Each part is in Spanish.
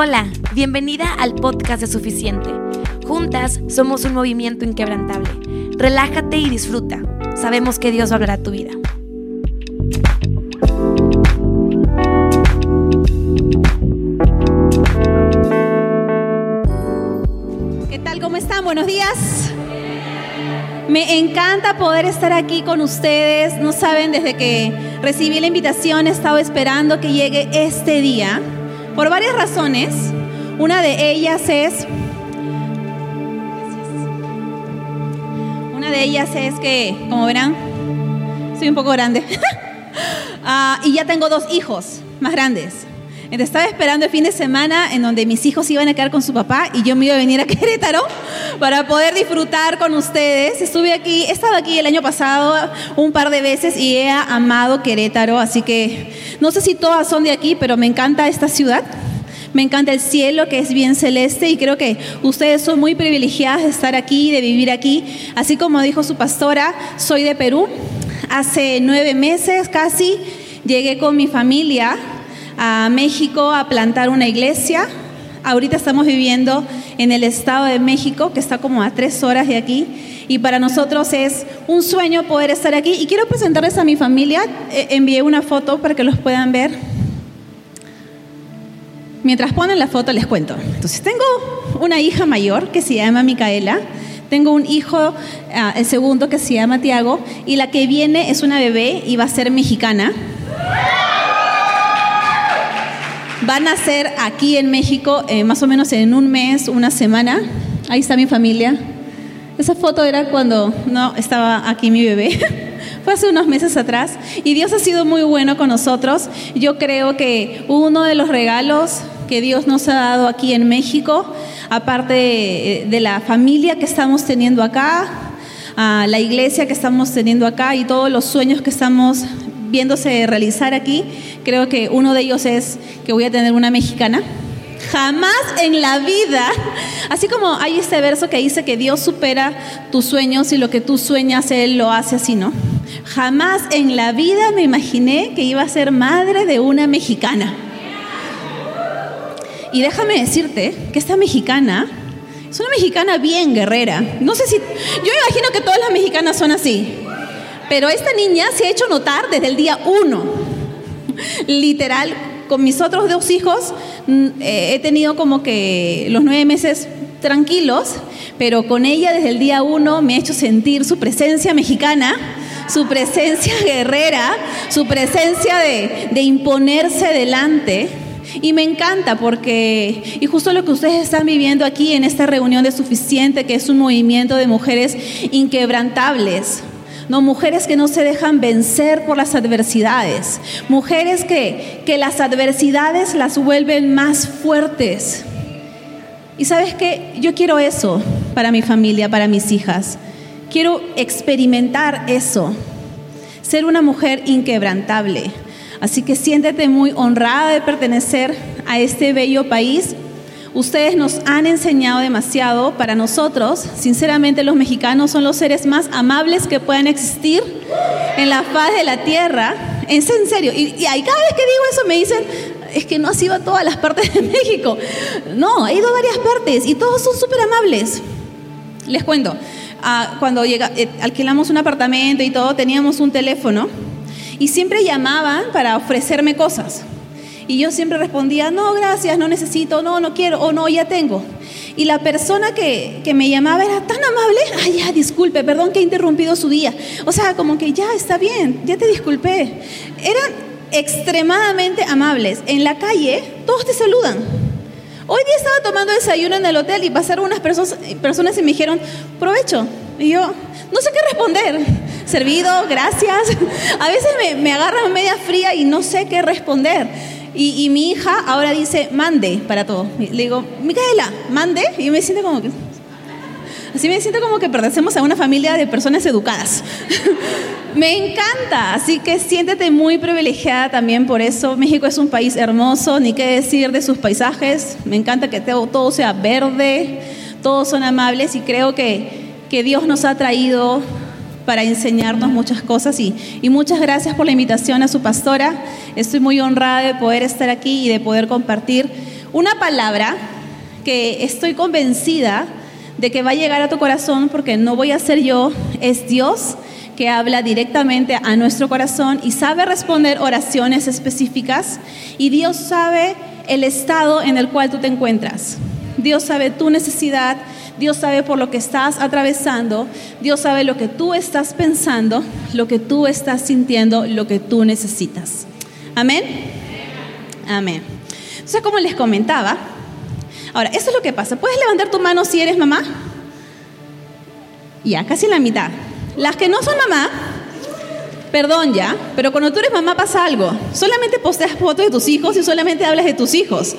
Hola, bienvenida al podcast de Suficiente. Juntas somos un movimiento inquebrantable. Relájate y disfruta. Sabemos que Dios va tu vida. ¿Qué tal? ¿Cómo están? Buenos días. Me encanta poder estar aquí con ustedes. No saben, desde que recibí la invitación he estado esperando que llegue este día por varias razones. Una de ellas es... Una de ellas es que, como verán, soy un poco grande. Ah, y ya tengo dos hijos más grandes. Entonces estaba esperando el fin de semana en donde mis hijos iban a quedar con su papá y yo me iba a venir a Querétaro para poder disfrutar con ustedes. Estuve aquí, he estado aquí el año pasado un par de veces y he amado Querétaro, así que no sé si todas son de aquí, pero me encanta esta ciudad. Me encanta el cielo que es bien celeste y creo que ustedes son muy privilegiadas de estar aquí, de vivir aquí. Así como dijo su pastora, soy de Perú. Hace nueve meses casi llegué con mi familia a México a plantar una iglesia. Ahorita estamos viviendo en el Estado de México, que está como a tres horas de aquí. Y para nosotros es un sueño poder estar aquí. Y quiero presentarles a mi familia. Eh, envié una foto para que los puedan ver. Mientras ponen la foto les cuento. Entonces tengo una hija mayor que se llama Micaela. Tengo un hijo, ah, el segundo, que se llama Tiago. Y la que viene es una bebé y va a ser mexicana. Van a ser aquí en México eh, más o menos en un mes, una semana. Ahí está mi familia. Esa foto era cuando no estaba aquí mi bebé. Fue hace unos meses atrás. Y Dios ha sido muy bueno con nosotros. Yo creo que uno de los regalos que Dios nos ha dado aquí en México, aparte de, de la familia que estamos teniendo acá, a la iglesia que estamos teniendo acá y todos los sueños que estamos viéndose realizar aquí, creo que uno de ellos es que voy a tener una mexicana. Jamás en la vida, así como hay este verso que dice que Dios supera tus sueños y lo que tú sueñas, Él lo hace así, ¿no? Jamás en la vida me imaginé que iba a ser madre de una mexicana. Y déjame decirte que esta mexicana es una mexicana bien guerrera. No sé si, yo imagino que todas las mexicanas son así. Pero esta niña se ha hecho notar desde el día uno. Literal, con mis otros dos hijos eh, he tenido como que los nueve meses tranquilos, pero con ella desde el día uno me ha hecho sentir su presencia mexicana, su presencia guerrera, su presencia de, de imponerse delante. Y me encanta porque, y justo lo que ustedes están viviendo aquí en esta reunión de Suficiente, que es un movimiento de mujeres inquebrantables, no, mujeres que no se dejan vencer por las adversidades, mujeres que, que las adversidades las vuelven más fuertes. Y sabes qué, yo quiero eso para mi familia, para mis hijas. Quiero experimentar eso, ser una mujer inquebrantable. Así que siéntete muy honrada de pertenecer a este bello país. Ustedes nos han enseñado demasiado. Para nosotros, sinceramente, los mexicanos son los seres más amables que puedan existir en la faz de la tierra. En serio. Y, y ahí cada vez que digo eso me dicen, es que no has ido a todas las partes de México. No, he ido a varias partes y todos son súper amables. Les cuento, ah, cuando llega, eh, alquilamos un apartamento y todo, teníamos un teléfono y siempre llamaban para ofrecerme cosas. Y yo siempre respondía, no, gracias, no necesito, no, no quiero, o no, ya tengo. Y la persona que, que, me llamaba era tan amable, ay, ya, disculpe, perdón que he interrumpido su día. O sea, como que ya, está bien, ya te disculpé. Eran extremadamente amables. En la calle, todos te saludan. Hoy día estaba tomando desayuno en el hotel y pasaron unas personas, personas y me dijeron, provecho. Y yo, no sé qué responder. Servido, gracias. A veces me, me agarran media fría y no sé qué responder. Y, y, mi hija ahora dice, mande para todo. Le digo, Micaela, mande. Y me siento como que... Así me siento como que pertenecemos a una familia de personas educadas. me encanta, así que siéntete muy privilegiada también por eso. México es un país hermoso, ni qué decir de sus paisajes. Me encanta que todo, todo sea verde, todos son amables y creo que, que Dios nos ha traído para enseñarnos muchas cosas y, y, muchas gracias por la invitación a su pastora. Estoy muy honrada de poder estar aquí y de poder compartir una palabra que estoy convencida de que va a llegar a tu corazón porque no voy a ser yo, es Dios que habla directamente a nuestro corazón y sabe responder oraciones específicas y Dios sabe el estado en el cual tú te encuentras. Dios sabe tu necesidad, Dios sabe por lo que estás atravesando, Dios sabe lo que tú estás pensando, lo que tú estás sintiendo, lo que tú necesitas. Amén. Amén. Entonces, como les comentaba, ahora, eso es lo que pasa. ¿Puedes levantar tu mano si eres mamá? Ya, casi la mitad. Las que no son mamá, perdón ya, pero cuando tú eres mamá pasa algo. Solamente posteas fotos de tus hijos y solamente hablas de tus hijos.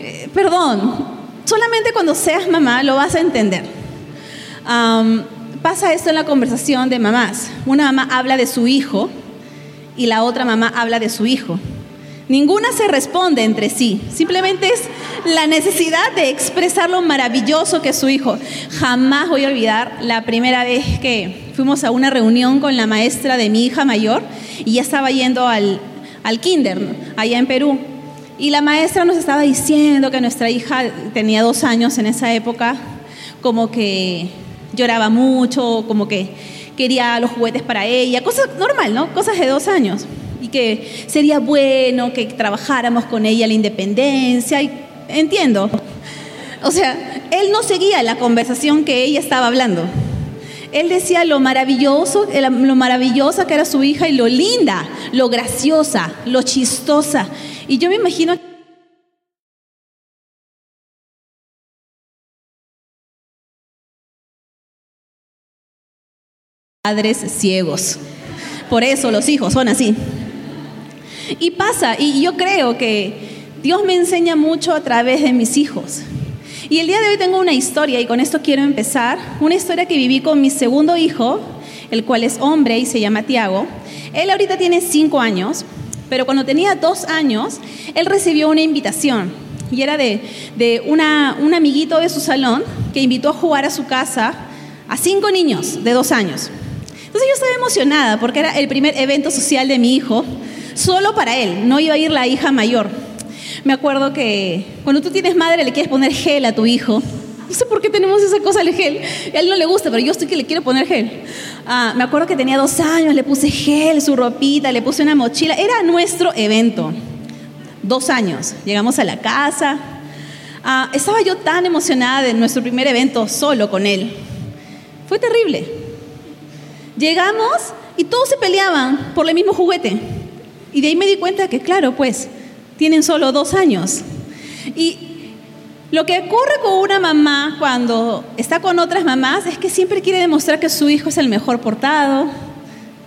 Eh, perdón, solamente cuando seas mamá lo vas a entender. pasa esto en la conversación de mamás. Una mamá habla de su hijo y la otra mamá habla de su hijo. Ninguna se responde entre sí, simplemente es la necesidad de expresar lo maravilloso que es su hijo. Jamás voy a olvidar la primera vez que fuimos a una reunión con la maestra de mi hija mayor y ya estaba yendo al, al kinder, allá en Perú. Y la maestra nos estaba diciendo que nuestra hija tenía dos años en esa época, como que lloraba mucho, como que quería los juguetes para ella, cosas normal, ¿no? Cosas de dos años y que sería bueno que trabajáramos con ella la independencia. Y, entiendo. O sea, él no seguía la conversación que ella estaba hablando. Él decía lo maravilloso, lo maravillosa que era su hija y lo linda, lo graciosa, lo chistosa. Y yo me imagino padres ciegos. Por eso los hijos son así. Y pasa, y yo creo que Dios me enseña mucho a través de mis hijos. Y el día de hoy tengo una historia y con esto quiero empezar. Una historia que viví con mi segundo hijo, el cual es hombre y se llama Tiago. Él ahorita tiene cinco años, pero cuando tenía dos años, él recibió una invitación. Y era de, de una, un amiguito de su salón que invitó a jugar a su casa a cinco niños de dos años. Entonces yo estaba emocionada porque era el primer evento social de mi hijo solo para él, no iba a ir la hija mayor. Me acuerdo que cuando tú tienes madre le quieres poner gel a tu hijo. No sé por qué tenemos esa cosa del gel. A él no le gusta, pero yo estoy que le quiero poner gel. Ah, me acuerdo que tenía dos años, le puse gel, su ropita, le puse una mochila. Era nuestro evento. Dos años. Llegamos a la casa. Ah, estaba yo tan emocionada de nuestro primer evento solo con él. Fue terrible. Llegamos y todos se peleaban por el mismo juguete. Y de ahí me di cuenta que, claro, pues, tienen solo dos años. Y lo que ocurre con una mamá cuando está con otras mamás es que siempre quiere demostrar que su hijo es el mejor portado,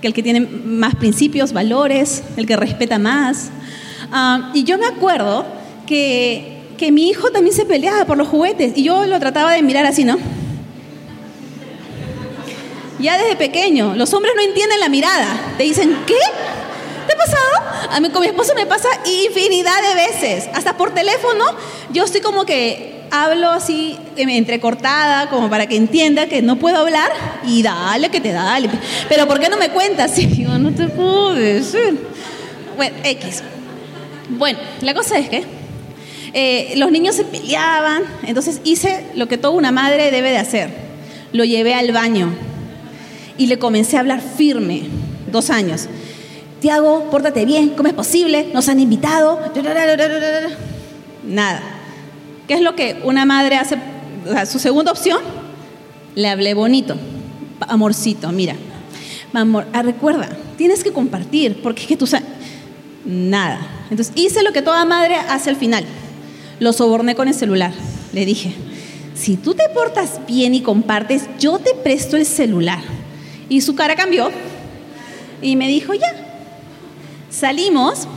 que el que tiene más principios, valores, el que respeta más. Ah, y yo me acuerdo que, que mi hijo también se peleaba por los juguetes y yo lo trataba de mirar así, ¿no? Ya desde pequeño, los hombres no entienden la mirada. Te dicen, ¿qué? A mí con mi esposo me pasa infinidad de veces. Hasta por teléfono, yo estoy como que hablo así entrecortada, como para que entienda que no puedo hablar y dale que te dale. Pero ¿por qué no me cuentas? Yo no te puedo decir. Bueno, X. Bueno, la cosa es que eh, los niños se peleaban, entonces hice lo que toda una madre debe de hacer. Lo llevé al baño y le comencé a hablar firme, dos años. Tiago, pórtate bien, ¿cómo es posible? Nos han invitado. Nada. ¿Qué es lo que una madre hace? su segunda opción, le hablé bonito. Amorcito, mira. Amor, ah, recuerda, tienes que compartir, porque es que tú sabes. Nada. Entonces hice lo que toda madre hace al final. Lo soborné con el celular. Le dije, si tú te portas bien y compartes, yo te presto el celular. Y su cara cambió y me dijo, ya, Salimos,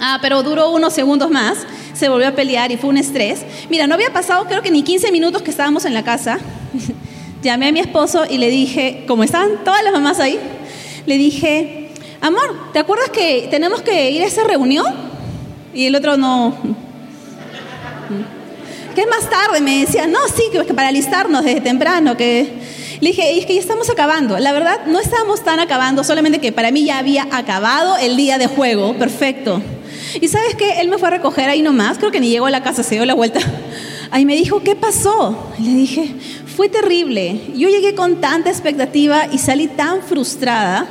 ah, pero duró unos segundos más, se volvió a pelear y fue un estrés. Mira, no había pasado creo que ni 15 minutos que estábamos en la casa. Llamé a mi esposo y le dije, como estaban todas las mamás ahí, le dije, amor, ¿te acuerdas que tenemos que ir a esa reunión? Y el otro no. ¿Qué más tarde? Me decía, no, sí, que para alistarnos desde temprano, que le dije, es que ya estamos acabando. La verdad, no estábamos tan acabando, solamente que para mí ya había acabado el día de juego, perfecto. Y sabes qué, él me fue a recoger ahí nomás, creo que ni llegó a la casa, se dio la vuelta. Ahí me dijo, ¿qué pasó? le dije, fue terrible. Yo llegué con tanta expectativa y salí tan frustrada.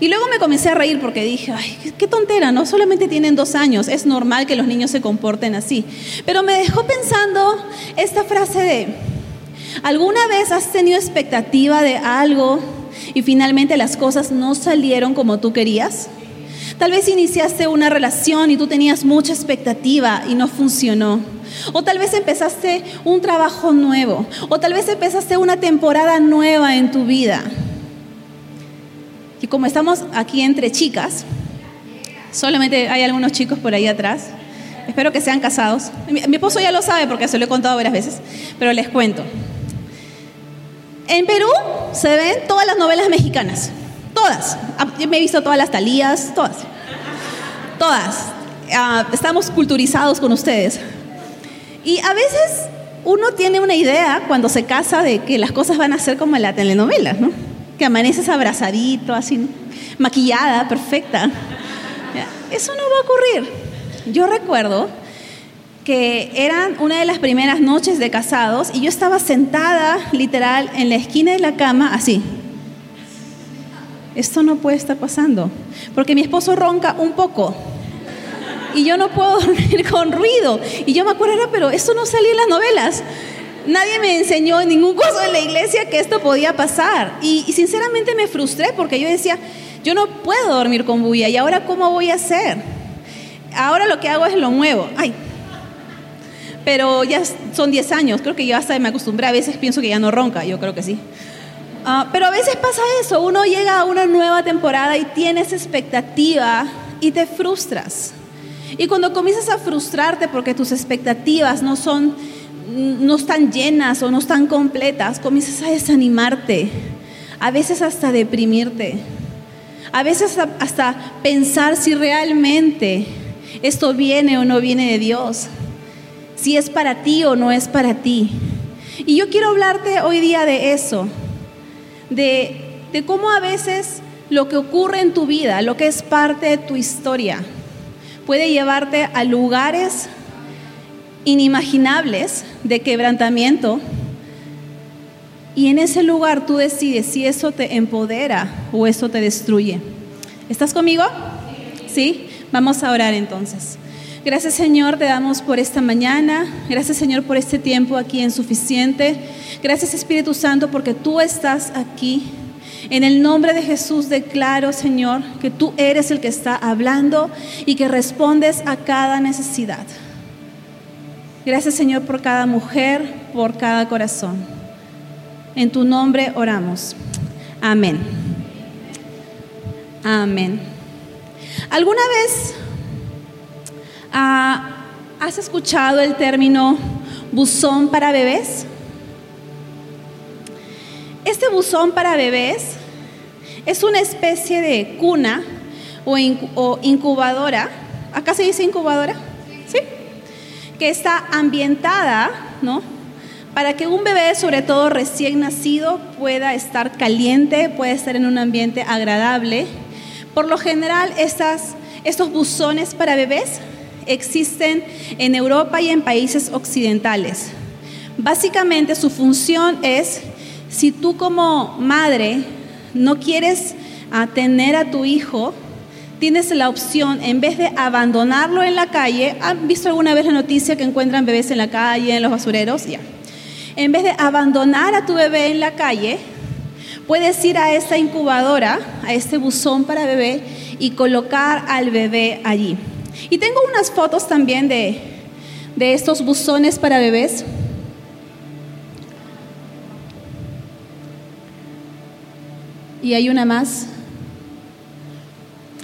Y luego me comencé a reír porque dije, ay, qué tontera, ¿no? Solamente tienen dos años, es normal que los niños se comporten así. Pero me dejó pensando esta frase de, ¿alguna vez has tenido expectativa de algo y finalmente las cosas no salieron como tú querías? Tal vez iniciaste una relación y tú tenías mucha expectativa y no funcionó. O tal vez empezaste un trabajo nuevo. O tal vez empezaste una temporada nueva en tu vida. Y como estamos aquí entre chicas, solamente hay algunos chicos por ahí atrás. Espero que sean casados. Mi, mi esposo ya lo sabe porque se lo he contado varias veces, pero les cuento. En Perú se ven todas las novelas mexicanas. Todas. Ah, yo me he visto todas las talías, todas. Todas. Ah, estamos culturizados con ustedes. Y a veces uno tiene una idea cuando se casa de que las cosas van a ser como en la telenovela, ¿no? Que amaneces abrazadito, así, maquillada, perfecta. Eso no va a ocurrir. Yo recuerdo que eran una de las primeras noches de casados y yo estaba sentada literal en la esquina de la cama, así, esto no puede estar pasando, porque mi esposo ronca un poco y yo no puedo dormir con ruido. Y yo me acuerdo, pero esto no salía en las novelas. Nadie me enseñó en ningún curso de la iglesia que esto podía pasar. Y, y, sinceramente me frustré porque yo decía, yo no puedo dormir con bulla. ¿Y ahora cómo voy a hacer? Ahora lo que hago es lo muevo. Ay. Pero ya son 10 años, creo que yo hasta me acostumbré. A veces pienso que ya no ronca, yo creo que sí. Uh, pero a veces pasa eso, uno llega a una nueva temporada y tienes expectativa y te frustras. Y cuando comienzas a frustrarte porque tus expectativas no son, no están llenas o no están completas, comienzas a desanimarte, a veces hasta deprimirte, a veces hasta pensar si realmente esto viene o no viene de Dios, si es para ti o no es para ti. Y yo quiero hablarte hoy día de eso de, de cómo a veces lo que ocurre en tu vida, lo que es parte de tu historia, puede llevarte a lugares inimaginables de quebrantamiento. Y en ese lugar tú decides si eso te empodera o eso te destruye. ¿Estás conmigo? Sí. Vamos a orar entonces. Gracias Señor, te damos por esta mañana. Gracias Señor por este tiempo aquí en suficiente. Gracias Espíritu Santo porque tú estás aquí. En el nombre de Jesús declaro, Señor, que tú eres el que está hablando y que respondes a cada necesidad. Gracias, Señor, por cada mujer, por cada corazón. En tu nombre oramos. Amén. Amén. ¿Alguna vez Ah, ¿Has escuchado el término buzón para bebés? Este buzón para bebés es una especie de cuna o, incubadora. ¿Acá se dice incubadora? ¿Sí? Que está ambientada, ¿no? Para que un bebé, sobre todo recién nacido, pueda estar caliente, pueda estar en un ambiente agradable. Por lo general, estos buzones para bebés existen en Europa y en países occidentales. Básicamente su función es, si tú como madre no quieres tener a tu hijo, tienes la opción, en vez de abandonarlo en la calle, ¿han visto alguna vez la noticia que encuentran bebés en la calle, en los basureros? Ya. En vez de abandonar a tu bebé en la calle, puedes ir a esta incubadora, a este buzón para bebé y colocar al bebé allí. Y tengo unas fotos también de, de estos buzones para bebés. Y hay una más.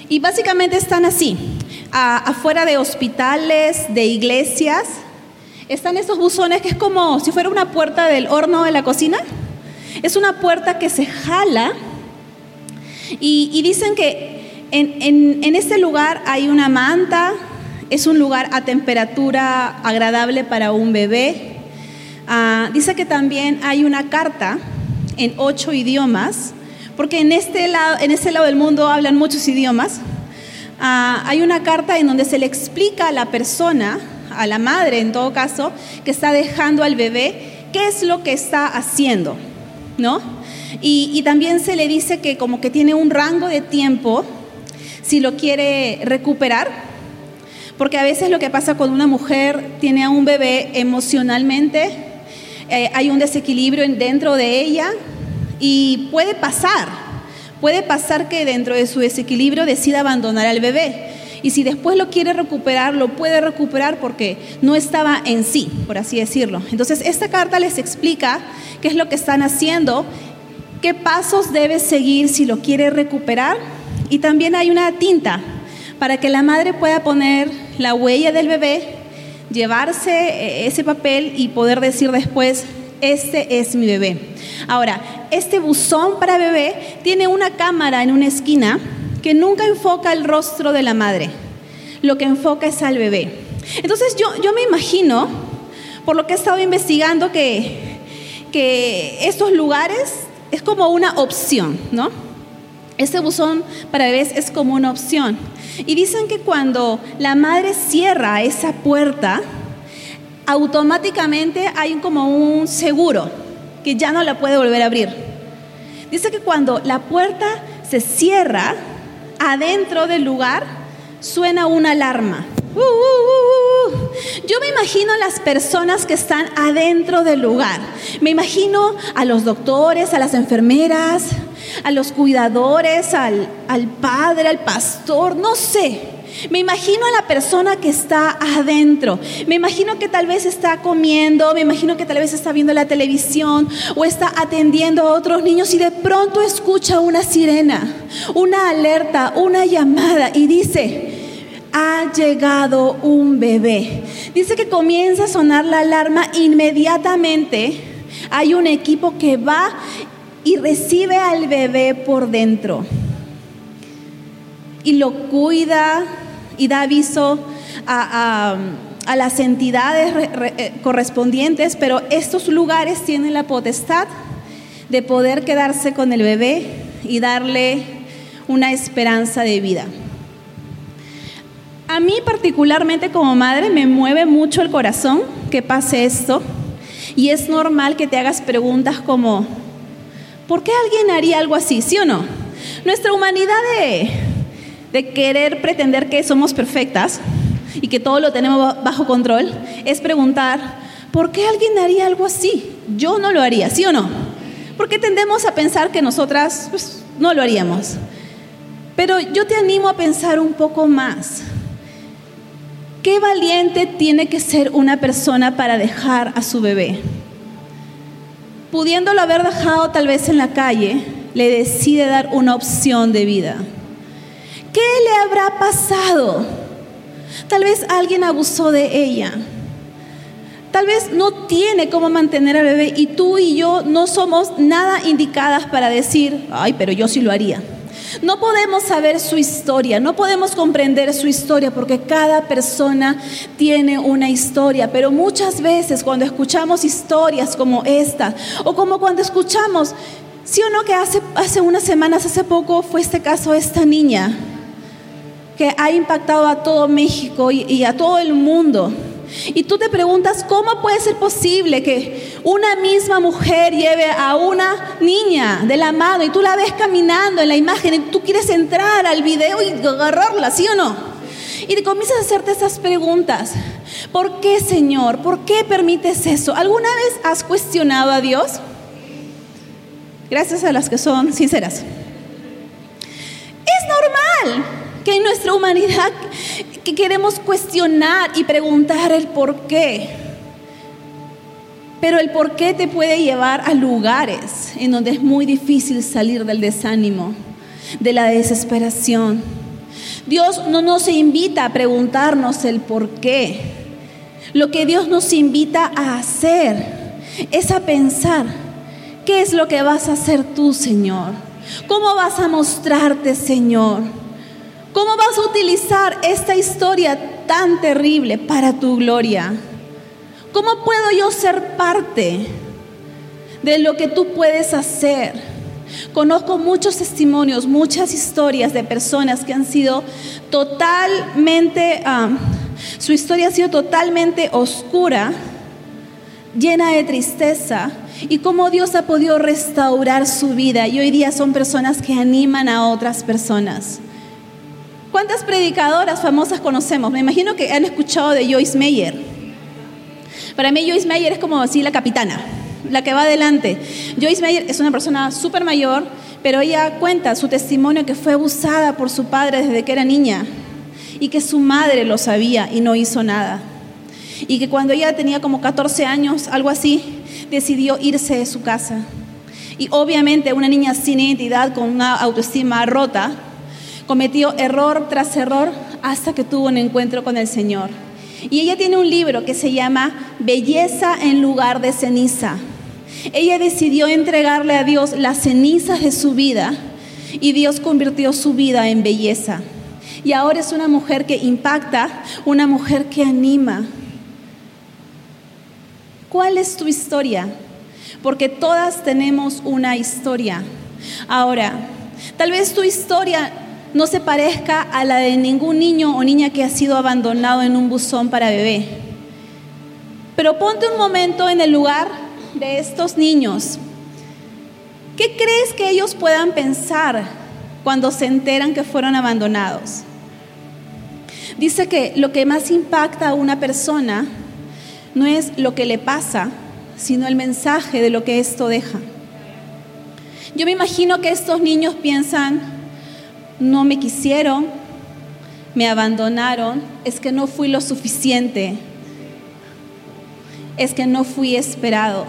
Y básicamente están así, afuera de hospitales, de iglesias. Están estos buzones que es como si fuera una puerta del horno de la cocina. Es una puerta que se jala y, y dicen que en, este lugar hay una manta, es un lugar a temperatura agradable para un bebé. Ah, dice que también hay una carta en ocho idiomas, porque en este lado, en este lado del mundo hablan muchos idiomas. ah, hay una carta en donde se le explica a la persona, a la madre en todo caso, que está dejando al bebé, qué es lo que está haciendo, ¿no? Y, y también se le dice que como que tiene un rango de tiempo si lo quiere recuperar, porque a veces lo que pasa cuando una mujer tiene a un bebé emocionalmente, eh, hay un desequilibrio dentro de ella y puede pasar, puede pasar que dentro de su desequilibrio decida abandonar al bebé. Y si después lo quiere recuperar, lo puede recuperar porque no estaba en sí, por así decirlo. Entonces, esta carta les explica qué es lo que están haciendo, qué pasos debe seguir si lo quiere recuperar. Y también hay una tinta para que la madre pueda poner la huella del bebé, llevarse eh, ese papel y poder decir después, este es mi bebé. Ahora, este buzón para bebé tiene una cámara en una esquina que nunca enfoca el rostro de la madre, lo que enfoca es al bebé. Entonces yo, yo me imagino, por lo que he estado investigando, que, que estos lugares es como una opción, ¿no? Este buzón para bebés es como una opción. Y dicen que cuando la madre cierra esa puerta, automáticamente hay como un seguro que ya no la puede volver a abrir. Dice que cuando la puerta se cierra, adentro del lugar suena una alarma. Uh, uh, uh, Yo me imagino las personas que están adentro del lugar. Me imagino a los doctores, a las enfermeras, a los cuidadores, al, al padre, al pastor, no sé. Me imagino a la persona que está adentro. Me imagino que tal vez está comiendo, me imagino que tal vez está viendo la televisión o está atendiendo a otros niños y de pronto escucha una sirena, una alerta, una llamada y dice, ha llegado un bebé. Dice que comienza a sonar la alarma inmediatamente. Hay un equipo que va y recibe al bebé por dentro y lo cuida y da aviso a, las entidades eh, correspondientes, pero estos lugares tienen la potestad de poder quedarse con el bebé y darle una esperanza de vida. A mí particularmente como madre me mueve mucho el corazón que pase esto y es normal que te hagas preguntas como, ¿por qué alguien haría algo así? ¿Sí o no? Nuestra humanidad de de querer pretender que somos perfectas y que todo lo tenemos bajo control, es preguntar, ¿por qué alguien haría algo así? Yo no lo haría, ¿sí o no? Porque tendemos a pensar que nosotras pues, no lo haríamos. Pero yo te animo a pensar un poco más. ¿Qué valiente tiene que ser una persona para dejar a su bebé? Pudiéndolo haber dejado tal vez en la calle, le decide dar una opción de vida. ¿Qué le habrá pasado? Tal vez alguien abusó de ella. Tal vez no tiene cómo mantener al bebé y tú y yo no somos nada indicadas para decir, ay, pero yo sí lo haría. No podemos saber su historia, no podemos comprender su historia porque cada persona tiene una historia, pero muchas veces cuando escuchamos historias como esta o como cuando escuchamos, sí o no que hace, hace unas semanas, hace poco fue este caso de esta niña que ha impactado a todo México y, a todo el mundo. Y tú te preguntas, ¿cómo puede ser posible que una misma mujer lleve a una niña de la mano y tú la ves caminando en la imagen y tú quieres entrar al video y agarrarla, ¿sí o no? Y te comienzas a hacerte esas preguntas. ¿Por qué, Señor? ¿Por qué permites eso? ¿Alguna vez has cuestionado a Dios? Gracias a las que son sinceras. Es normal que en nuestra humanidad que queremos cuestionar y preguntar el por qué. Pero el por qué te puede llevar a lugares en donde es muy difícil salir del desánimo, de la desesperación. Dios no nos invita a preguntarnos el por qué. Lo que Dios nos invita a hacer es a pensar, ¿qué es lo que vas a hacer tú, Señor? ¿Cómo vas a mostrarte, Señor? ¿Cómo vas a utilizar esta historia tan terrible para tu gloria? ¿Cómo puedo yo ser parte de lo que tú puedes hacer? Conozco muchos testimonios, muchas historias de personas que han sido totalmente, ah, su historia ha sido totalmente oscura, llena de tristeza, y cómo Dios ha podido restaurar su vida. Y hoy día son personas que animan a otras personas. ¿Cuántas predicadoras famosas conocemos? Me imagino que han escuchado de Joyce Meyer. Para mí Joyce Meyer es como así la capitana la que va adelante. Joyce Meyer es una persona súper mayor, pero ella cuenta su testimonio que fue abusada por su padre desde que era niña y que su madre lo sabía y no hizo nada. Y que cuando ella tenía como 14 años, algo así, decidió irse de su casa. Y obviamente una niña sin identidad, con una autoestima rota, cometió error tras error hasta que tuvo un encuentro con el Señor. Y ella tiene un libro que se llama Belleza en lugar de ceniza. Ella decidió entregarle a Dios las cenizas de su vida y Dios convirtió su vida en belleza. Y ahora es una mujer que impacta, una mujer que anima. ¿Cuál es tu historia? Porque todas tenemos una historia. Ahora, tal vez tu historia no se parezca a la de ningún niño o niña que ha sido abandonado en un buzón para bebé. Pero ponte un momento en el lugar de estos niños, ¿qué crees que ellos puedan pensar cuando se enteran que fueron abandonados? Dice que lo que más impacta a una persona no es lo que le pasa, sino el mensaje de lo que esto deja. Yo me imagino que estos niños piensan, no me quisieron, me abandonaron, es que no fui lo suficiente, es que no fui esperado.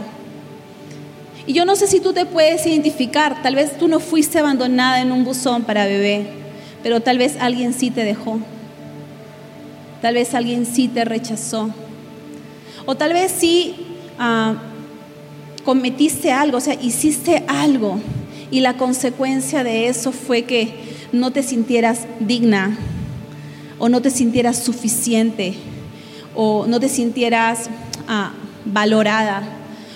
Y yo no sé si tú te puedes identificar, tal vez tú no fuiste abandonada en un buzón para bebé, pero tal vez alguien sí te dejó. Tal vez alguien sí te rechazó. O tal vez sí ah, cometiste algo, o sea, hiciste algo y la consecuencia de eso fue que no te sintieras digna o no te sintieras suficiente o no te sintieras ah, valorada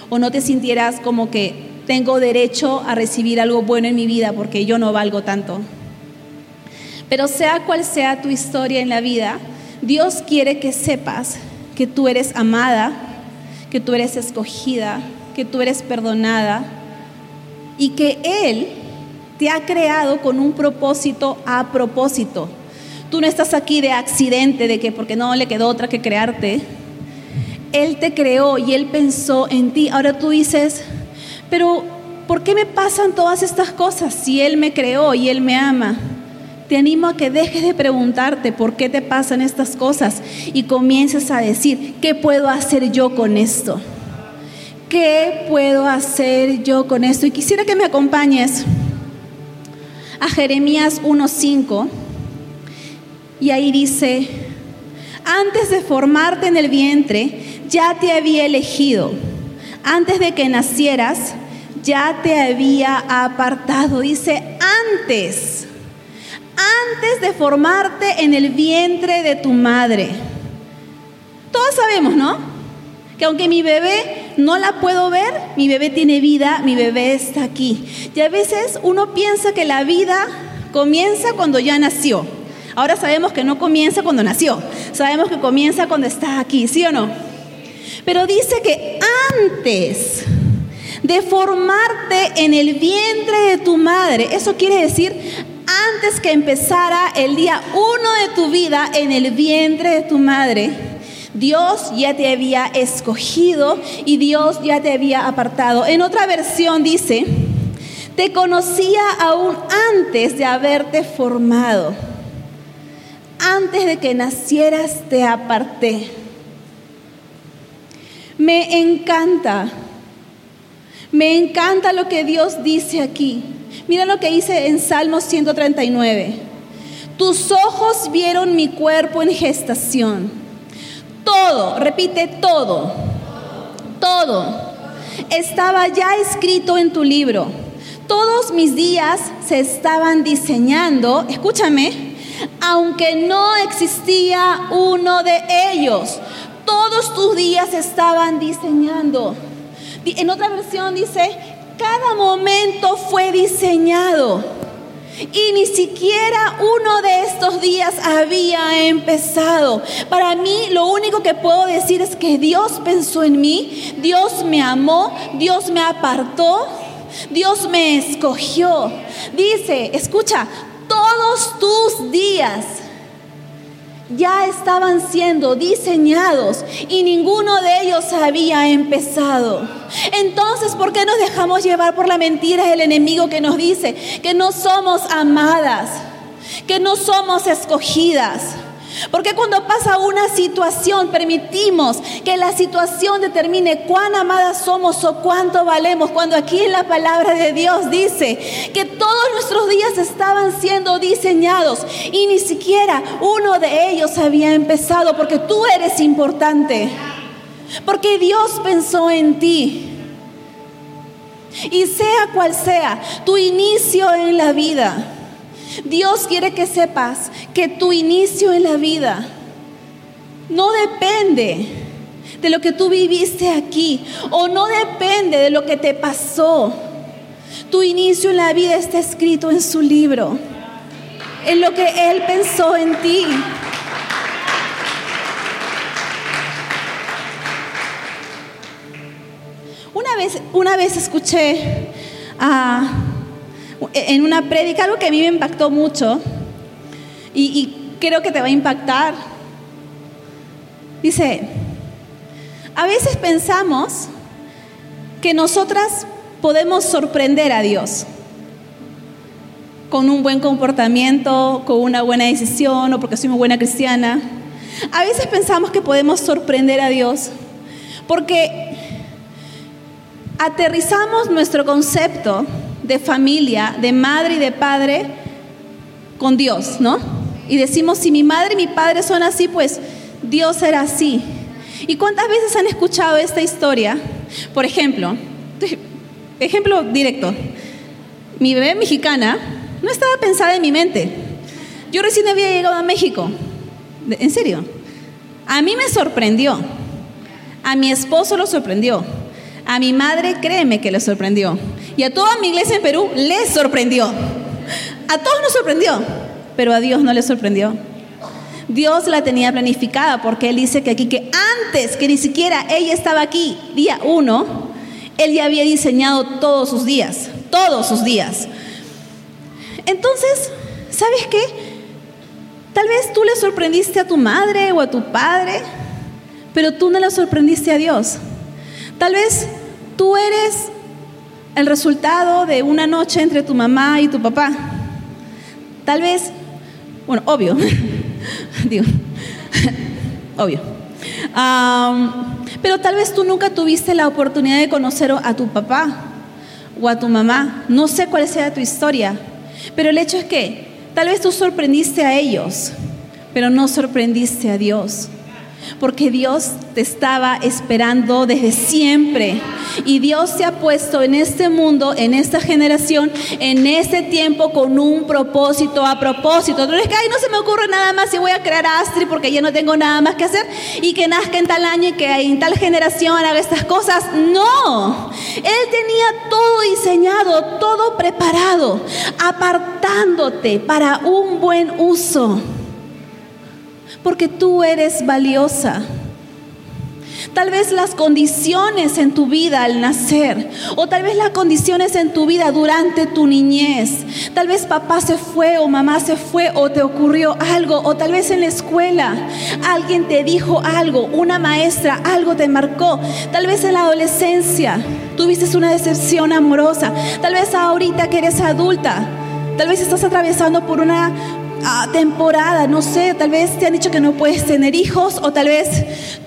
o no te sintieras como que tengo derecho a recibir algo bueno en mi vida porque yo no valgo tanto. Pero sea cual sea tu historia en la vida, Dios quiere que sepas que tú eres amada, que tú eres escogida, que tú eres perdonada y que Él te ha creado con un propósito a propósito. Tú no estás aquí de accidente, de que porque no le quedó otra que crearte. Él te creó y Él pensó en ti. Ahora tú dices, pero ¿por qué me pasan todas estas cosas si Él me creó y Él me ama? Te animo a que dejes de preguntarte por qué te pasan estas cosas y comiences a decir, ¿qué puedo hacer yo con esto? ¿Qué puedo hacer yo con esto? Y quisiera que me acompañes a Jeremías 1.5 y ahí dice, antes de formarte en el vientre, ya te había elegido. Antes de que nacieras, ya te había apartado. Dice, antes, antes de formarte en el vientre de tu madre. Todos sabemos, ¿no? Que aunque mi bebé no la puedo ver, mi bebé tiene vida, mi bebé está aquí. Y a veces uno piensa que la vida comienza cuando ya nació. Ahora sabemos que no comienza cuando nació, sabemos que comienza cuando está aquí, ¿sí o no? Pero dice que antes de formarte en el vientre de tu madre, eso quiere decir antes que empezara el día uno de tu vida en el vientre de tu madre, Dios ya te había escogido y Dios ya te había apartado. En otra versión dice, te conocía aún antes de haberte formado. Antes de que nacieras te aparté. Me encanta. Me encanta lo que Dios dice aquí. Mira lo que dice en Salmos 139. Tus ojos vieron mi cuerpo en gestación. Todo, repite todo. Todo. Estaba ya escrito en tu libro. Todos mis días se estaban diseñando, escúchame, aunque no existía uno de ellos todos tus días estaban diseñando. En otra versión dice, Cada momento fue diseñado. Y ni siquiera uno de estos días había empezado. Para mí lo único que puedo decir es que Dios pensó en mí, Dios me amó, Dios me apartó, Dios me escogió. Dice, escucha, todos tus días ya estaban siendo diseñados y ninguno de ellos había empezado. Entonces, ¿por qué nos dejamos llevar por la mentira del enemigo que nos dice que no somos amadas, que no somos escogidas? Porque cuando pasa una situación permitimos que la situación determine cuán amadas somos o cuánto valemos. Cuando aquí en la palabra de Dios dice que todos nuestros días estaban siendo diseñados y ni siquiera uno de ellos había empezado porque tú eres importante. Porque Dios pensó en ti. Y sea cual sea tu inicio en la vida Dios quiere que sepas que tu inicio en la vida no depende de lo que tú viviste aquí o no depende de lo que te pasó. Tu inicio en la vida está escrito en su libro, en lo que Él pensó en ti. Una vez, una vez escuché a en una prédica, algo que a mí me impactó mucho y, y creo que te va a impactar. Dice, a veces pensamos que nosotras podemos sorprender a Dios con un buen comportamiento, con una buena decisión o porque soy muy buena cristiana. A veces pensamos que podemos sorprender a Dios porque aterrizamos nuestro concepto de familia, de madre y de padre con Dios, ¿no? Y decimos, si mi madre y mi padre son así, pues Dios era así. ¿Y cuántas veces han escuchado esta historia? Por ejemplo, ejemplo directo, mi bebé mexicana no estaba pensada en mi mente. Yo recién había llegado a México, en serio. A mí me sorprendió, a mi esposo lo sorprendió, a mi madre créeme que le sorprendió. Y a toda mi iglesia en Perú les sorprendió. A todos nos sorprendió, pero a Dios no le sorprendió. Dios la tenía planificada porque Él dice que aquí, que antes que ni siquiera ella estaba aquí, día uno, Él ya había diseñado todos sus días, todos sus días. Entonces, ¿sabes qué? Tal vez tú le sorprendiste a tu madre o a tu padre, pero tú no le sorprendiste a Dios. Tal vez tú eres el resultado de una noche entre tu mamá y tu papá. Tal vez, bueno, obvio, digo, obvio. pero tal vez tú nunca tuviste la oportunidad de conocer a tu papá o a tu mamá. No sé cuál sea tu historia, pero el hecho es que tal vez tú sorprendiste a ellos, pero no sorprendiste a Dios porque Dios te estaba esperando desde siempre. Y Dios se ha puesto en este mundo, en esta generación, en este tiempo con un propósito a propósito. No es que, ay, no se me ocurre nada más y voy a crear a Astrid porque ya no tengo nada más que hacer y que nazca en tal año y que en tal generación haga estas cosas. No, Él tenía todo diseñado, todo preparado, apartándote para un buen uso porque tú eres valiosa. Tal vez las condiciones en tu vida al nacer, o tal vez las condiciones en tu vida durante tu niñez. Tal vez papá se fue o mamá se fue o te ocurrió algo, o tal vez en la escuela alguien te dijo algo, una maestra algo te marcó. Tal vez en la adolescencia tuviste una decepción amorosa. Tal vez ahorita que eres adulta, tal vez estás atravesando por una temporada, no sé, tal vez te han dicho que no puedes tener hijos o tal vez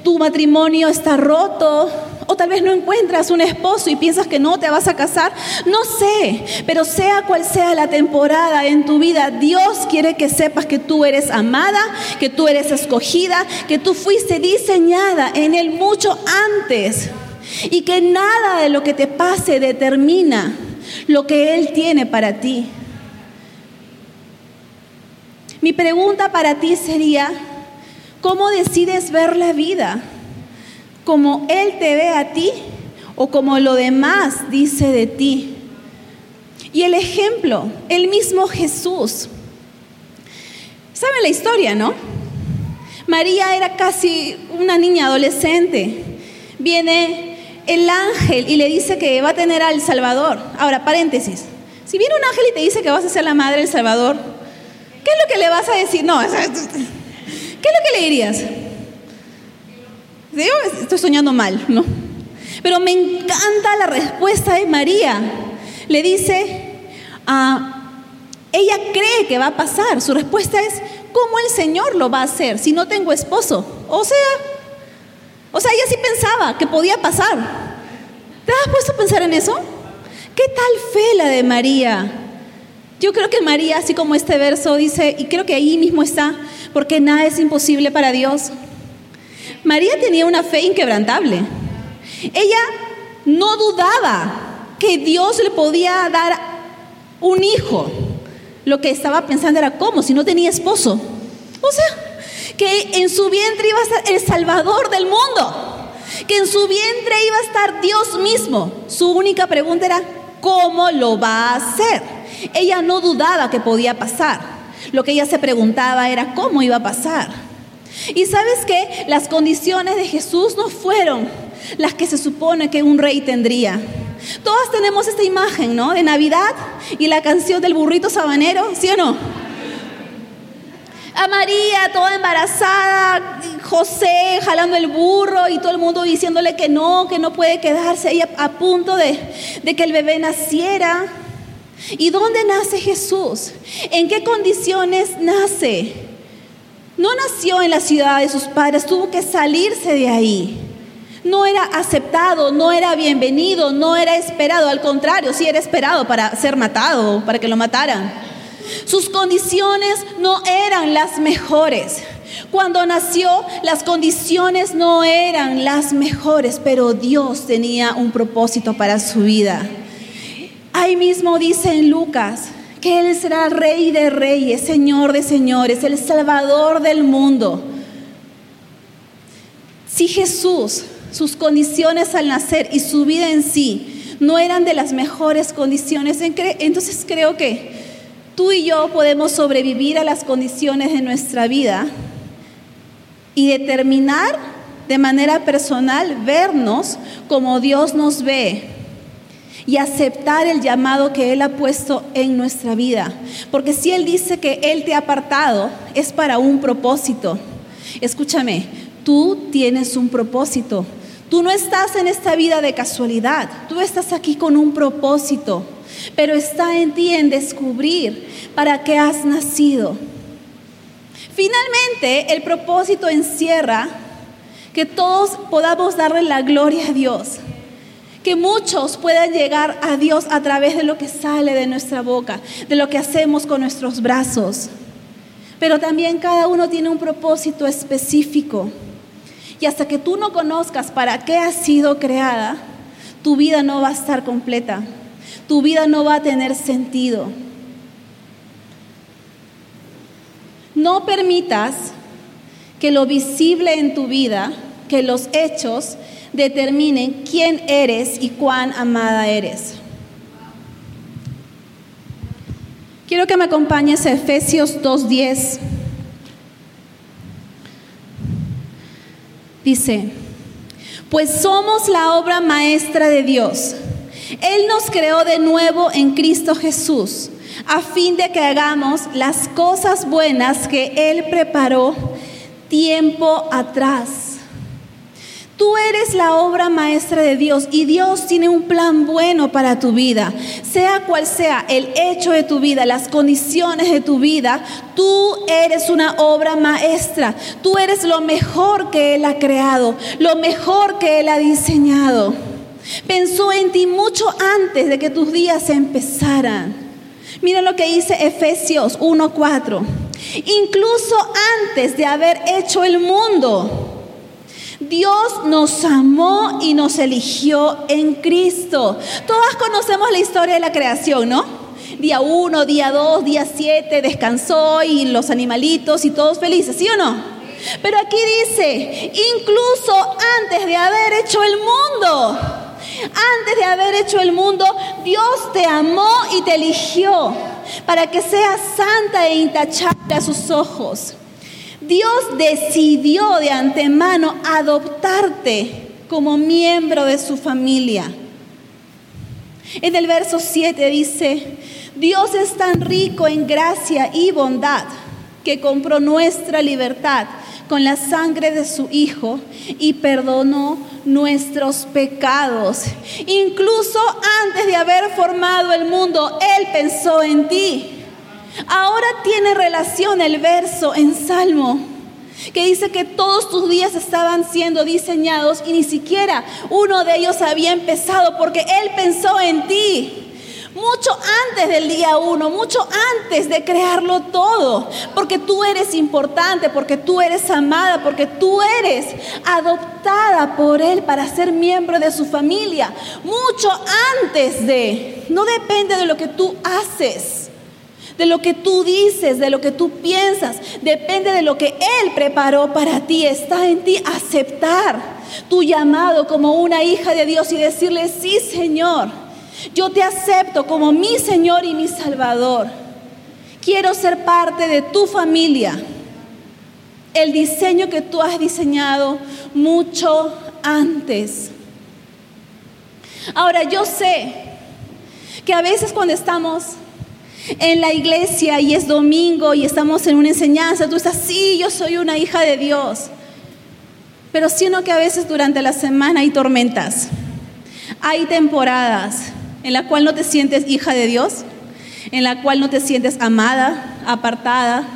tu matrimonio está roto o tal vez no encuentras un esposo y piensas que no te vas a casar, no sé, pero sea cual sea la temporada en tu vida, Dios quiere que sepas que tú eres amada, que tú eres escogida, que tú fuiste diseñada en Él mucho antes y que nada de lo que te pase determina lo que Él tiene para ti. Mi pregunta para ti sería, ¿cómo decides ver la vida? ¿Como Él te ve a ti o como lo demás dice de ti. Y el ejemplo, el mismo Jesús. ¿Saben la historia, no? María era casi una niña adolescente. Viene el ángel y le dice que va a tener al Salvador. Ahora, paréntesis. Si viene un ángel y te dice que vas a ser la madre del Salvador, ¿qué es lo que le vas a decir? No, ¿qué es lo que le dirías? Yo estoy soñando mal, ¿no? Pero me encanta la respuesta de María. Le dice, ah, ella cree que va a pasar. Su respuesta es, ¿cómo el Señor lo va a hacer si no tengo esposo? O sea, o sea, ella sí pensaba que podía pasar. ¿Te has puesto a pensar en eso? ¿Qué tal fe la de María? Yo creo que María, así como este verso dice, y creo que ahí mismo está, porque nada es imposible para Dios. María tenía una fe inquebrantable. Ella no dudaba que Dios le podía dar un hijo. Lo que estaba pensando era cómo, si no tenía esposo. O sea, que en su vientre iba a estar el Salvador del mundo. Que en su vientre iba a estar Dios mismo. Su única pregunta era, ¿cómo lo va a hacer? Ella no dudaba que podía pasar. Lo que ella se preguntaba era, ¿cómo iba a pasar? Y sabes que las condiciones de Jesús no fueron las que se supone que un rey tendría. Todas tenemos esta imagen, ¿no? De Navidad y la canción del burrito sabanero, ¿sí o no? A María toda embarazada, José jalando el burro y todo el mundo diciéndole que no, que no puede quedarse ahí a, punto de, de que el bebé naciera. ¿Y dónde nace Jesús? ¿En qué condiciones nace? No nació en la ciudad de sus padres, tuvo que salirse de ahí. No era aceptado, no era bienvenido, no era esperado, al contrario, sí era esperado para ser matado, para que lo mataran. Sus condiciones no eran las mejores. Cuando nació, las condiciones no eran las mejores, pero Dios tenía un propósito para su vida. Ahí mismo dice en Lucas que Él será rey de reyes, señor de señores, el salvador del mundo. Si Jesús sus condiciones al nacer y su vida en sí no eran de las mejores condiciones. Entonces creo que tú y yo podemos sobrevivir a las condiciones de nuestra vida y determinar de manera personal vernos como Dios nos ve y aceptar el llamado que Él ha puesto en nuestra vida. Porque si Él dice que Él te ha apartado, es para un propósito. Escúchame, tú tienes un propósito. Tú no estás en esta vida de casualidad, tú estás aquí con un propósito, pero está en ti en descubrir para qué has nacido. Finalmente, el propósito encierra que todos podamos darle la gloria a Dios, que muchos puedan llegar a Dios a través de lo que sale de nuestra boca, de lo que hacemos con nuestros brazos. Pero también cada uno tiene un propósito específico. Y hasta que tú no conozcas para qué has sido creada, tu vida no va a estar completa. Tu vida no va a tener sentido. No permitas que lo visible en tu vida, que los hechos determinen quién eres y cuán amada eres. Quiero que me acompañes a Efesios 2.10. Dice, pues somos la obra maestra de Dios. Él nos creó de nuevo en Cristo Jesús, a fin de que hagamos las cosas buenas que Él preparó tiempo atrás. Tú eres la obra maestra de Dios y Dios tiene un plan bueno para tu vida. Sea cual sea el hecho de tu vida, las condiciones de tu vida, tú eres una obra maestra. Tú eres lo mejor que Él ha creado, lo mejor que Él ha diseñado. Pensó en ti mucho antes de que tus días empezaran. Mira lo que dice Efesios 1:4. Incluso antes de haber hecho el mundo Dios nos amó y nos eligió en Cristo. Todas conocemos la historia de la creación, ¿no? Día 1, día 2, día 7, descansó y los animalitos y todos felices, ¿sí o no? Pero aquí dice, incluso antes de haber hecho el mundo, Antes de haber hecho el mundo, Dios te amó y te eligió para que seas santa e intachable a sus ojos. Dios decidió de antemano adoptarte como miembro de su familia. En el verso 7 dice, Dios es tan rico en gracia y bondad que compró nuestra libertad con la sangre de su Hijo y perdonó nuestros pecados. Incluso antes de haber formado el mundo, Él pensó en ti. Ahora tiene relación el verso en Salmo que dice que todos tus días estaban siendo diseñados y ni siquiera uno de ellos había empezado porque Él pensó en ti. Mucho antes del día uno, mucho antes de crearlo todo, porque tú eres importante, porque tú eres amada, porque tú eres adoptada por Él para ser miembro de su familia. Mucho antes de, no depende de lo que tú haces de lo que tú dices, de lo que tú piensas, depende de lo que Él preparó para ti. Está en ti aceptar tu llamado como una hija de Dios y decirle, sí Señor, yo te acepto como mi Señor y mi Salvador. Quiero ser parte de tu familia. El diseño que tú has diseñado mucho antes. Ahora yo sé que a veces cuando estamos en la iglesia y es domingo y estamos en una enseñanza, tú estás, sí, yo soy una hija de Dios. Pero sino que a veces durante la semana hay tormentas, hay temporadas en la cual no te sientes hija de Dios, en la cual no te sientes amada, apartada,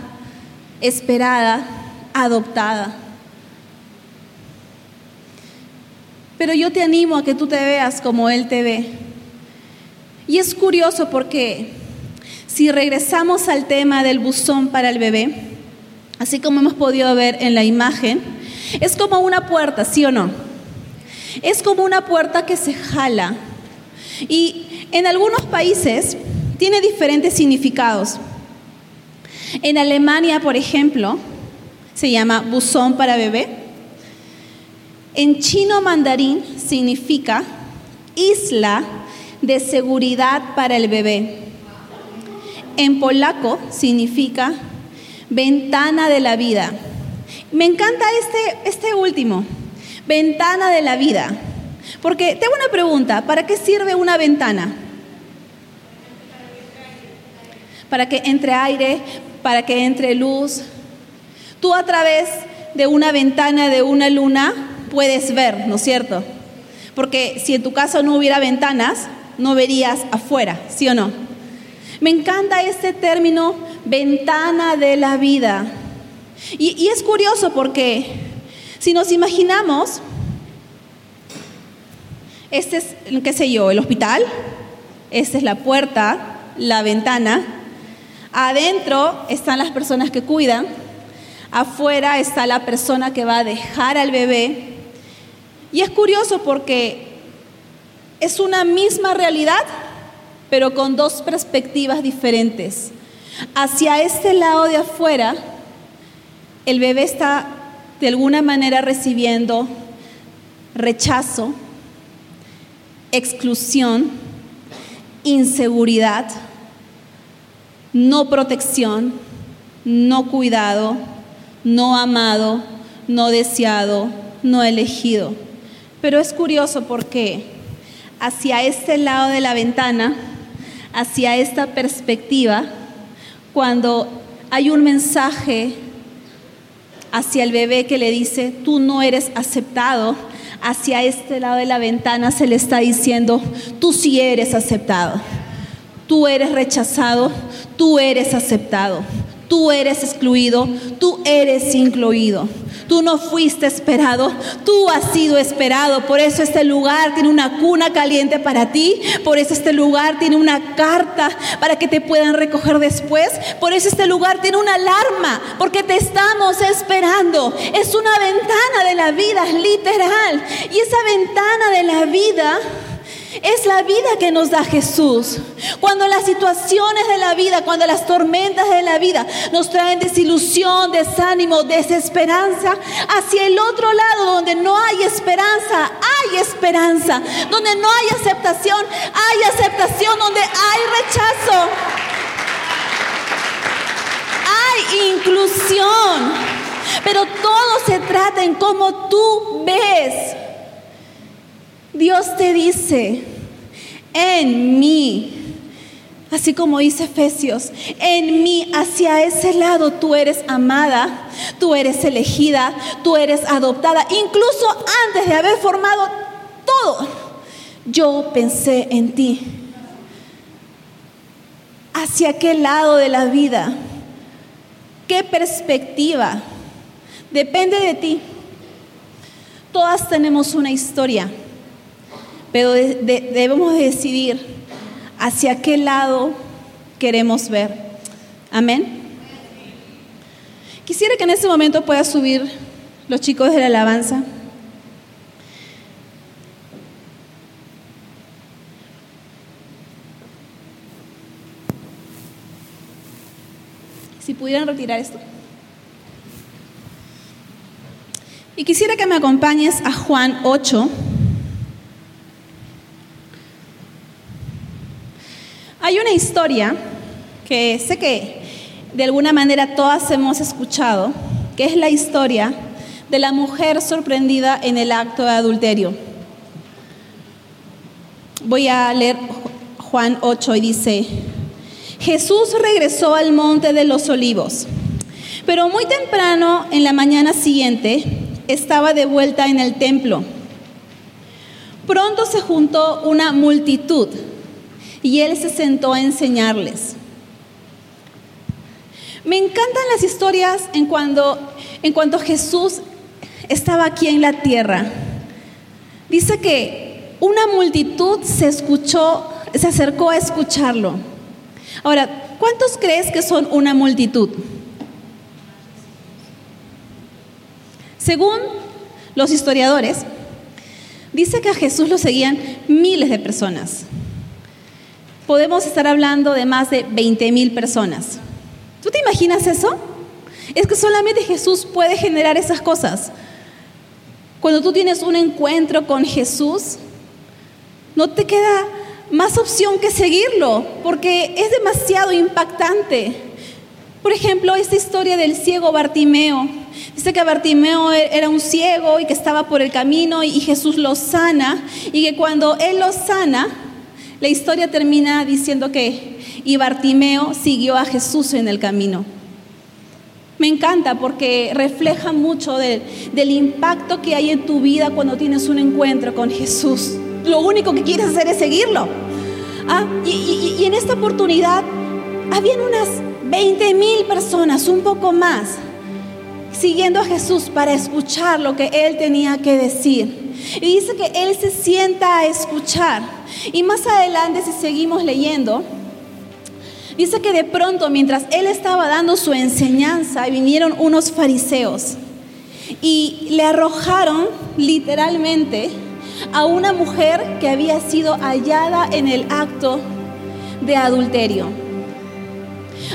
esperada, adoptada. Pero yo te animo a que tú te veas como Él te ve. Y es curioso porque si regresamos al tema del buzón para el bebé, así como hemos podido ver en la imagen, es como una puerta, ¿sí o no? Es como una puerta que se jala. Y en algunos países tiene diferentes significados. En Alemania, por ejemplo, se llama buzón para bebé. En chino mandarín significa isla de seguridad para el bebé en polaco significa ventana de la vida. Me encanta este, este último, ventana de la vida. Porque tengo una pregunta, ¿para qué sirve una ventana? Para que entre aire, para que entre luz. Tú a través de una ventana de una luna puedes ver, ¿no es cierto? Porque si en tu casa no hubiera ventanas, no verías afuera, ¿sí o no? Me encanta este término, ventana de la vida. Y, es curioso porque si nos imaginamos, este es, qué sé yo, el hospital, esta es la puerta, la ventana, adentro están las personas que cuidan, afuera está la persona que va a dejar al bebé. Y es curioso porque es una misma realidad, pero con dos perspectivas diferentes. Hacia este lado de afuera, el bebé está de alguna manera recibiendo rechazo, exclusión, inseguridad, no protección, no cuidado, no amado, no deseado, no elegido. Pero es curioso porque hacia este lado de la ventana, hacia esta perspectiva cuando hay un mensaje hacia el bebé que le dice, tú no eres aceptado. Hacia este lado de la ventana se le está diciendo, tú sí eres aceptado. Tú eres rechazado, tú eres aceptado. Tú eres excluido, tú eres incluido. Tú no fuiste esperado, tú has sido esperado. Por eso este lugar tiene una cuna caliente para ti. Por eso este lugar tiene una carta para que te puedan recoger después. Por eso este lugar tiene una alarma, porque te estamos esperando. Es una ventana de la vida, literal. Y esa ventana de la vida es la vida que nos da Jesús. Cuando las situaciones de la vida, cuando las tormentas de la vida nos traen desilusión, desánimo, desesperanza, hacia el otro lado donde no hay esperanza, hay esperanza. Donde no hay aceptación, hay aceptación. Donde hay rechazo, hay inclusión. Pero todo se trata en cómo tú ves. Dios te dice, en mí Así como dice Efesios, en mí, hacia ese lado, tú eres amada, tú eres elegida, tú eres adoptada. Incluso antes de haber formado todo, yo pensé en ti. ¿Hacia qué lado de la vida? ¿Qué perspectiva? Depende de ti. Todas tenemos una historia, pero debemos decidir hacia qué lado queremos ver. Amén. Quisiera que en este momento pueda subir los chicos de la alabanza. Si pudieran retirar esto. Y quisiera que me acompañes a Juan 8. Hay una historia que sé que de alguna manera todas hemos escuchado, que es la historia de la mujer sorprendida en el acto de adulterio. Voy a leer Juan 8 y dice, Jesús regresó al monte de los olivos, pero muy temprano en la mañana siguiente estaba de vuelta en el templo. Pronto se juntó una multitud y él se sentó a enseñarles. Me encantan las historias en cuando, en cuanto Jesús estaba aquí en la tierra. Dice que una multitud se escuchó, se acercó a escucharlo. Ahora, ¿cuántos crees que son una multitud? Según los historiadores, dice que a Jesús lo seguían miles de personas podemos estar hablando de más de 20 mil personas. ¿Tú te imaginas eso? Es que solamente Jesús puede generar esas cosas. Cuando tú tienes un encuentro con Jesús, no te queda más opción que seguirlo, porque es demasiado impactante. Por ejemplo, esta historia del ciego Bartimeo. Dice que Bartimeo e-, era un ciego y que estaba por el camino y Jesús lo sana y que cuando él lo sana, la historia termina diciendo que y Bartimeo siguió a Jesús en el camino. Me encanta porque refleja mucho del impacto que hay en tu vida cuando tienes un encuentro con Jesús. Lo único que quieres hacer es seguirlo. Ah, y, y en esta oportunidad habían unas 20 mil personas, un poco más, siguiendo a Jesús para escuchar lo que él tenía que decir. Y dice que él se sienta a escuchar. Y más adelante, si seguimos leyendo, dice que de pronto, mientras él estaba dando su enseñanza, vinieron unos fariseos y le arrojaron literalmente a una mujer que había sido hallada en el acto de adulterio.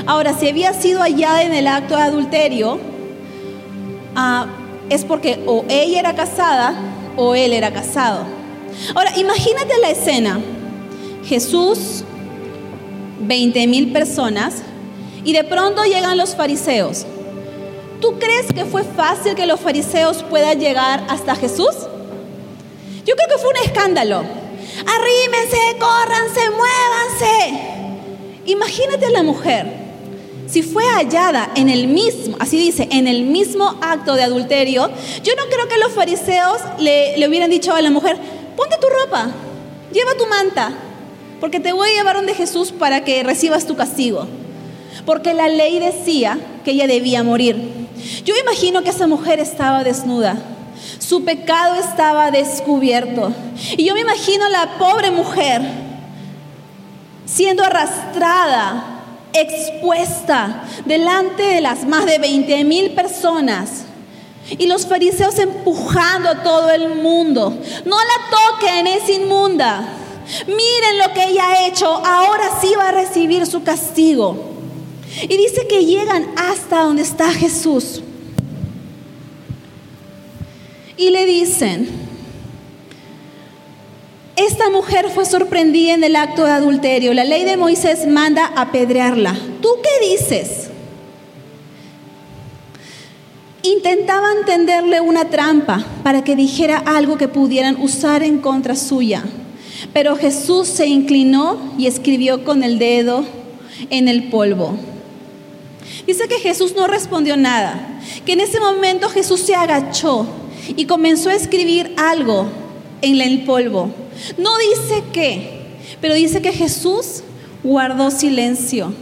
Ahora, si había sido hallada en el acto de adulterio, ah, es porque o ella era casada o él era casado. Ahora, imagínate la escena. Jesús, 20 mil personas, y de pronto llegan los fariseos. ¿Tú crees que fue fácil que los fariseos puedan llegar hasta Jesús? Yo creo que fue un escándalo. Arrímense, córranse, muévanse. Imagínate a la mujer. Si fue hallada en el mismo, así dice, en el mismo acto de adulterio, yo no creo que los fariseos le, le hubieran dicho a la mujer, ponte tu ropa, lleva tu manta, porque te voy a llevar donde Jesús para que recibas tu castigo. Porque la ley decía que ella debía morir. Yo imagino que esa mujer estaba desnuda. Su pecado estaba descubierto. Y yo me imagino a la pobre mujer siendo arrastrada, expuesta delante de las más de 20 mil personas y los fariseos empujando a todo el mundo. No la toquen, es inmunda. Miren lo que ella ha hecho, ahora sí va a recibir su castigo. Y dice que llegan hasta donde está Jesús. Y le dicen, Esta mujer fue sorprendida en el acto de adulterio. La ley de Moisés manda apedrearla. ¿Tú qué dices? Intentaban tenderle una trampa para que dijera algo que pudieran usar en contra suya. Pero Jesús se inclinó y escribió con el dedo en el polvo. Dice que Jesús no respondió nada, que en ese momento Jesús se agachó y comenzó a escribir algo en el polvo. No dice qué, pero dice que Jesús guardó silencio.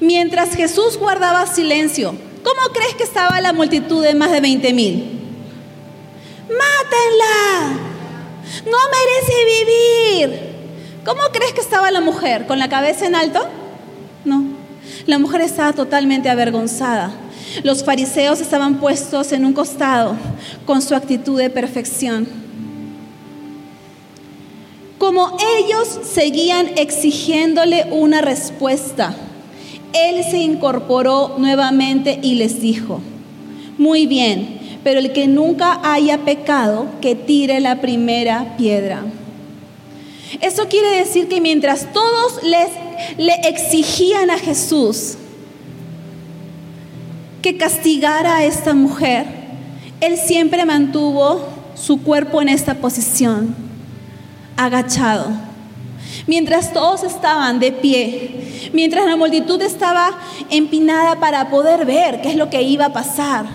Mientras Jesús guardaba silencio, ¿cómo crees que estaba la multitud de más de 20 mil? ¡Mátenla! No merece vivir. ¿Cómo crees que estaba la mujer? ¿Con la cabeza en alto? No. La mujer estaba totalmente avergonzada. Los fariseos estaban puestos en un costado con su actitud de perfección. Como ellos seguían exigiéndole una respuesta, él se incorporó nuevamente y les dijo, muy bien, pero el que nunca haya pecado, que tire la primera piedra. Eso quiere decir que mientras todos les, le exigían a Jesús que castigara a esta mujer, él siempre mantuvo su cuerpo en esta posición, agachado. Mientras todos estaban de pie, mientras la multitud estaba empinada para poder ver qué es lo que iba a pasar,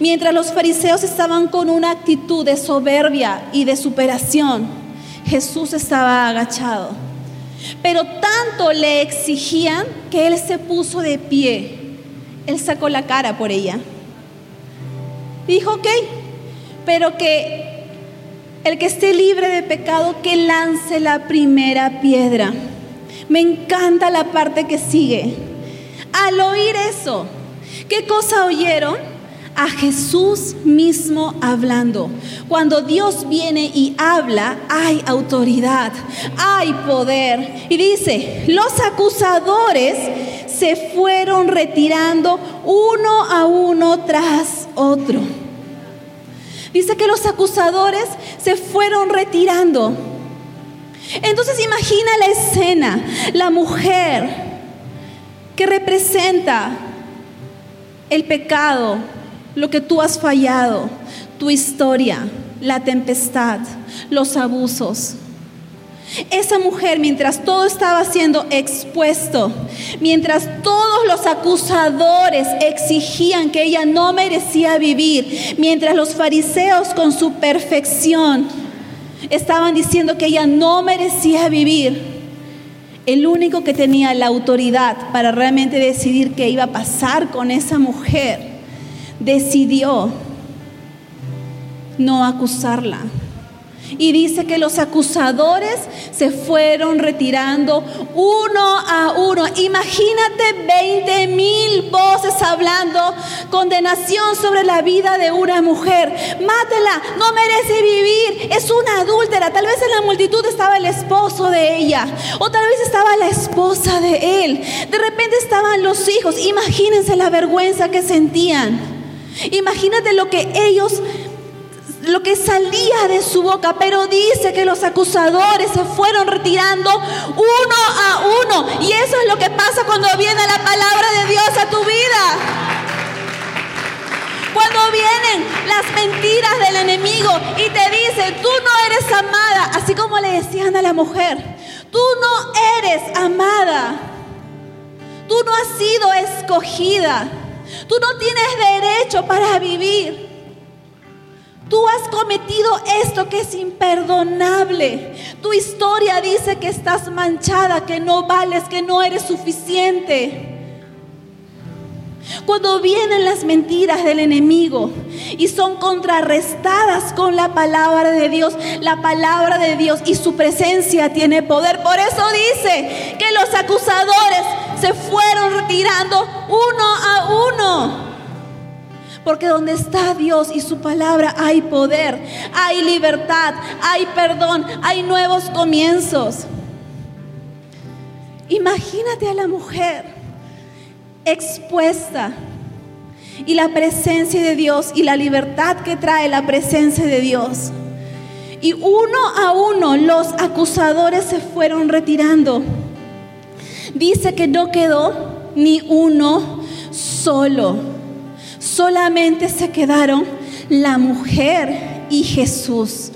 mientras los fariseos estaban con una actitud de soberbia y de superación, Jesús estaba agachado. Pero tanto le exigían que él se puso de pie. Él sacó la cara por ella. Dijo, ok, pero que el que esté libre de pecado, que lance la primera piedra. Me encanta la parte que sigue. Al oír eso, ¿qué cosa oyeron? a Jesús mismo hablando. Cuando Dios viene y habla, hay autoridad, hay poder. Y dice, los acusadores se fueron retirando uno a uno tras otro. Dice que los acusadores se fueron retirando. Entonces imagina la escena, la mujer que representa el pecado, lo que tú has fallado, tu historia, la tempestad, los abusos. Esa mujer, mientras todo estaba siendo expuesto, mientras todos los acusadores exigían que ella no merecía vivir, mientras los fariseos con su perfección estaban diciendo que ella no merecía vivir, el único que tenía la autoridad para realmente decidir qué iba a pasar con esa mujer decidió no acusarla. Y dice que los acusadores se fueron retirando uno a uno. Imagínate 20 mil voces hablando condenación sobre la vida de una mujer. Mátela, no merece vivir, es una adúltera. Tal vez en la multitud estaba el esposo de ella, o tal vez estaba la esposa de él. De repente estaban los hijos. Imagínense la vergüenza que sentían. Imagínate lo que ellos, lo que salía de su boca, pero dice que los acusadores se fueron retirando uno a uno. Y eso es lo que pasa cuando viene la palabra de Dios a tu vida. Cuando vienen las mentiras del enemigo y te dicen, tú no eres amada, así como le decían a la mujer, tú no eres amada, tú no has sido escogida. Tú no tienes derecho para vivir. Tú has cometido esto que es imperdonable. Tu historia dice que estás manchada, que no vales, que no eres suficiente. Cuando vienen las mentiras del enemigo y son contrarrestadas con la palabra de Dios, la palabra de Dios y su presencia tiene poder. Por eso dice que los acusadores se fueron retirando uno a uno. Porque donde está Dios y su palabra hay poder, hay libertad, hay perdón, hay nuevos comienzos. Imagínate a la mujer expuesta y la presencia de Dios y la libertad que trae la presencia de Dios. Y uno a uno los acusadores se fueron retirando. Dice que no quedó ni uno solo. Solamente se quedaron la mujer y Jesús.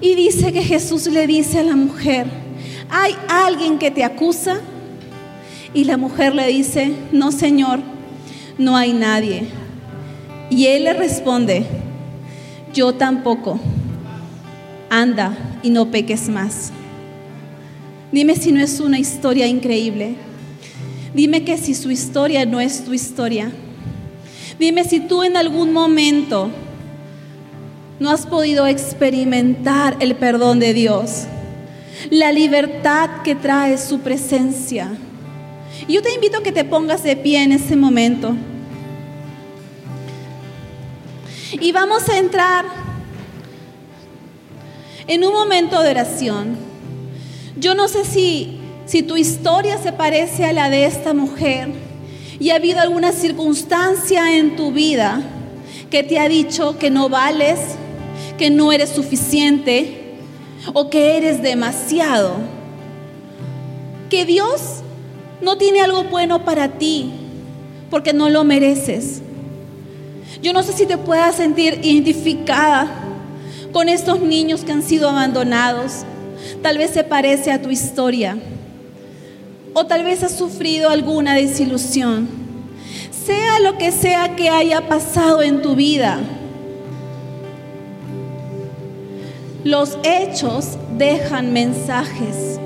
Y dice que Jesús le dice a la mujer, ¿hay alguien que te acusa? Y la mujer le dice, no Señor, no hay nadie. Y él le responde, yo tampoco. Anda y no peques más. Dime si no es una historia increíble. Dime que si su historia no es tu historia. Dime si tú en algún momento no has podido experimentar el perdón de Dios, la libertad que trae su presencia. Yo te invito a que te pongas de pie en ese momento. Y vamos a entrar en un momento de oración. Yo no sé si, si tu historia se parece a la de esta mujer y ha habido alguna circunstancia en tu vida que te ha dicho que no vales, que no eres suficiente o que eres demasiado. Que Dios no tiene algo bueno para ti porque no lo mereces. Yo no sé si te puedas sentir identificada con estos niños que han sido abandonados. Tal vez se parece a tu historia. O tal vez has sufrido alguna desilusión. Sea lo que sea que haya pasado en tu vida. Los hechos dejan mensajes.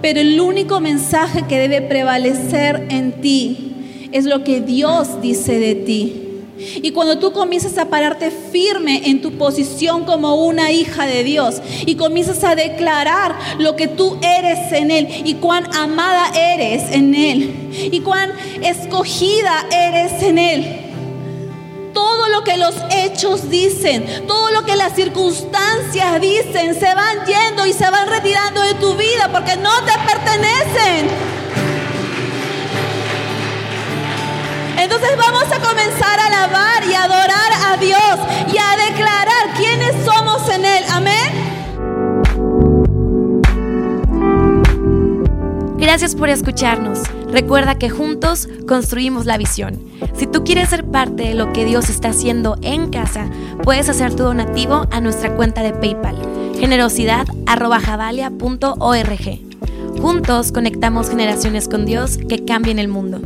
Pero el único mensaje que debe prevalecer en ti es lo que Dios dice de ti. Y cuando tú comienzas a pararte firme en tu posición como una hija de Dios y comienzas a declarar lo que tú eres en Él y cuán amada eres en Él y cuán escogida eres en Él. Todo lo que los hechos dicen, todo lo que las circunstancias dicen, se van yendo y se van retirando de tu vida porque no te pertenecen. Entonces vamos a comenzar a alabar y adorar a Dios y a declarar quiénes somos en Él. Amén. Gracias por escucharnos. Recuerda que juntos construimos la visión. Si tú quieres ser parte de lo que Dios está haciendo en casa, puedes hacer tu donativo a nuestra cuenta de PayPal, generosidad.javalia.org. Juntos conectamos generaciones con Dios que cambien el mundo.